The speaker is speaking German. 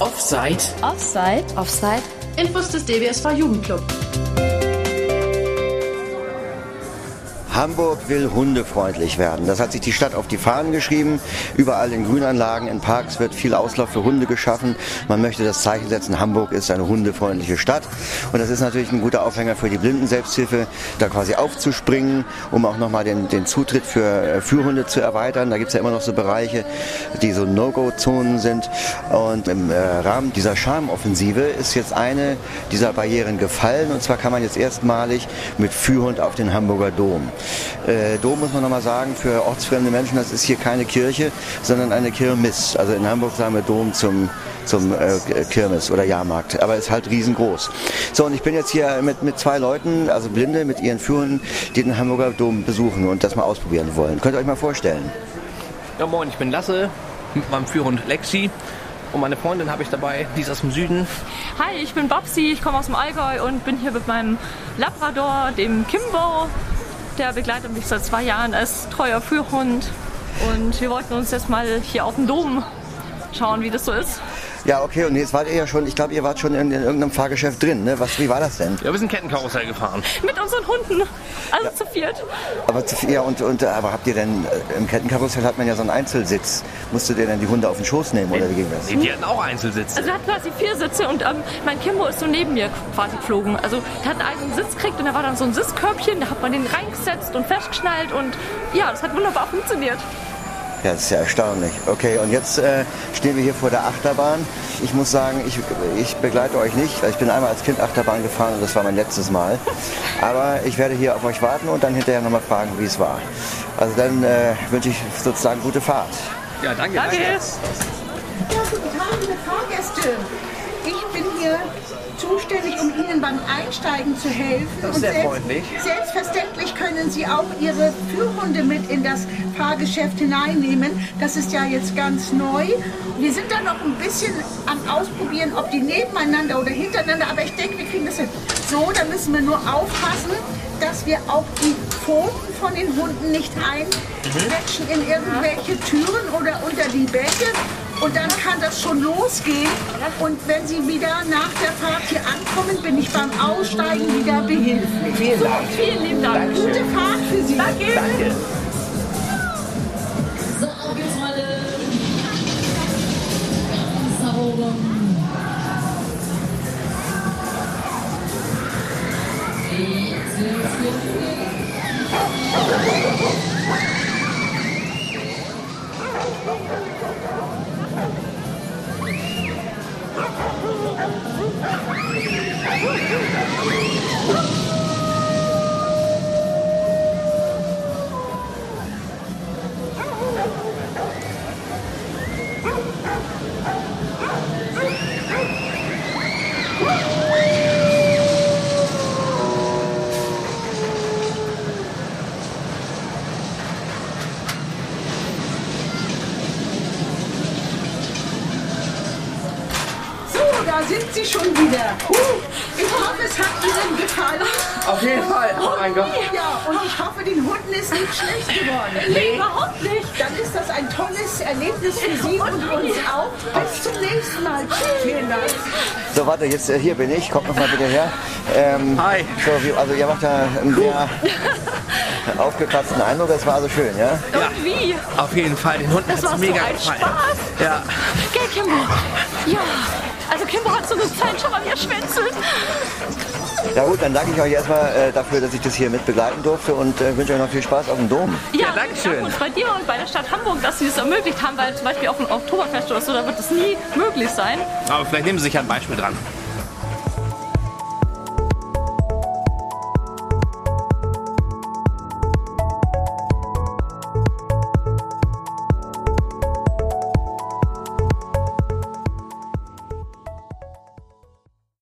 auf Offside. Offside. Offside. Infos des DWSV Jugendclub. Hamburg will hundefreundlich werden. Das hat sich die Stadt auf die Fahnen geschrieben. Überall in Grünanlagen, in Parks wird viel Auslauf für Hunde geschaffen. Man möchte das Zeichen setzen, Hamburg ist eine hundefreundliche Stadt. Und das ist natürlich ein guter Aufhänger für die Blindenselbsthilfe, da quasi aufzuspringen, um auch nochmal den, den Zutritt für äh, Führhunde zu erweitern. Da gibt es ja immer noch so Bereiche, die so No-Go-Zonen sind. Und im äh, Rahmen dieser Charmoffensive ist jetzt eine dieser Barrieren gefallen. Und zwar kann man jetzt erstmalig mit Führhund auf den Hamburger Dom. Äh, Dom muss man nochmal sagen, für ortsfremde Menschen, das ist hier keine Kirche, sondern eine Kirmes. Also in Hamburg sagen wir Dom zum, zum äh, Kirmes oder Jahrmarkt, aber ist halt riesengroß. So, und ich bin jetzt hier mit, mit zwei Leuten, also Blinde mit ihren Führern, die den Hamburger Dom besuchen und das mal ausprobieren wollen. Könnt ihr euch mal vorstellen? Ja, moin, ich bin Lasse mit meinem Führhund Lexi. Und meine Freundin habe ich dabei, die ist aus dem Süden. Hi, ich bin Babsi, ich komme aus dem Allgäu und bin hier mit meinem Labrador, dem Kimbo. Der begleitet mich seit zwei Jahren als treuer Führhund. Und wir wollten uns jetzt mal hier auf dem Dom schauen, wie das so ist. Ja, okay, und jetzt wart ihr ja schon, ich glaube, ihr wart schon in, in irgendeinem Fahrgeschäft drin, ne? Was, wie war das denn? Ja, wir sind Kettenkarussell gefahren. Mit unseren Hunden. Also zu viert. Aber, zu, ja, und, und, aber habt ihr denn, äh, im Kettenkarussell hat man ja so einen Einzelsitz. Musstet ihr denn die Hunde auf den Schoß nehmen oder wie ging das? Nee, die hatten auch Einzelsitze. Also er hat quasi vier Sitze und ähm, mein Kimbo ist so neben mir quasi geflogen. Also der hat einen eigenen Sitz gekriegt und da war dann so ein Sitzkörbchen, da hat man den reingesetzt und festgeschnallt und ja, das hat wunderbar funktioniert. Ja, das ist ja erstaunlich. Okay, und jetzt äh, stehen wir hier vor der Achterbahn. Ich muss sagen, ich, ich begleite euch nicht, weil ich bin einmal als Kind Achterbahn gefahren und das war mein letztes Mal. Aber ich werde hier auf euch warten und dann hinterher nochmal fragen, wie es war. Also dann äh, wünsche ich sozusagen gute Fahrt. Ja, danke. Danke. Ja, guten Tag, liebe Fahrgäste. Ich bin hier zuständig, um Ihnen beim Einsteigen zu helfen. Das ist Und sehr selbst- freundlich. Selbstverständlich können Sie auch Ihre Führhunde mit in das Fahrgeschäft hineinnehmen. Das ist ja jetzt ganz neu. Wir sind da noch ein bisschen am Ausprobieren, ob die nebeneinander oder hintereinander, aber ich denke, wir kriegen das hin. So, da müssen wir nur aufpassen, dass wir auch die Pfoten von den Hunden nicht einquetschen in irgendwelche Türen oder unter die Bänke. Und dann kann das schon losgehen. Und wenn Sie wieder nach der Fahrt hier ankommen, bin ich beim Aussteigen wieder behilflich. Vielen Dank. Vielen lieben Dank. Gute Fahrt für Sie. Danke. Danke. So, auf geht's, Freunde. Jetzt Woo-hoo! Da sind Sie schon wieder. Huh, Ich hoffe, es hat Ihnen gefallen. Auf jeden Fall. Oh mein Gott. Ja, und ich hoffe, den Hunden ist nicht schlecht geworden. Nee, überhaupt nicht. Dann ist das ein tolles Erlebnis für Sie und uns auch. Bis zum nächsten Mal. Vielen Dank. So, warte, jetzt äh, hier bin ich. Kommt noch mal bitte her. Ähm, Hi. So, also ihr macht ja einen sehr aufgekratzten Eindruck. Das war also schön, ja? Und wie? Auf jeden Fall. Den Hunden hat es so mega ein gefallen. Spaß. Ja. Gell, Kimbo? Ja. Also Kimbo hat so eine Zeit schon mal geschwänzelt. Ja gut, dann danke ich euch erstmal äh, dafür, dass ich das hier mit begleiten durfte und äh, wünsche euch noch viel Spaß auf dem Dom. Ja, danke wir schön. uns bei dir und bei der Stadt Hamburg, dass sie es ermöglicht haben, weil zum Beispiel auf dem Oktoberfest oder so, da wird es nie möglich sein. Aber vielleicht nehmen Sie sich ja ein Beispiel dran.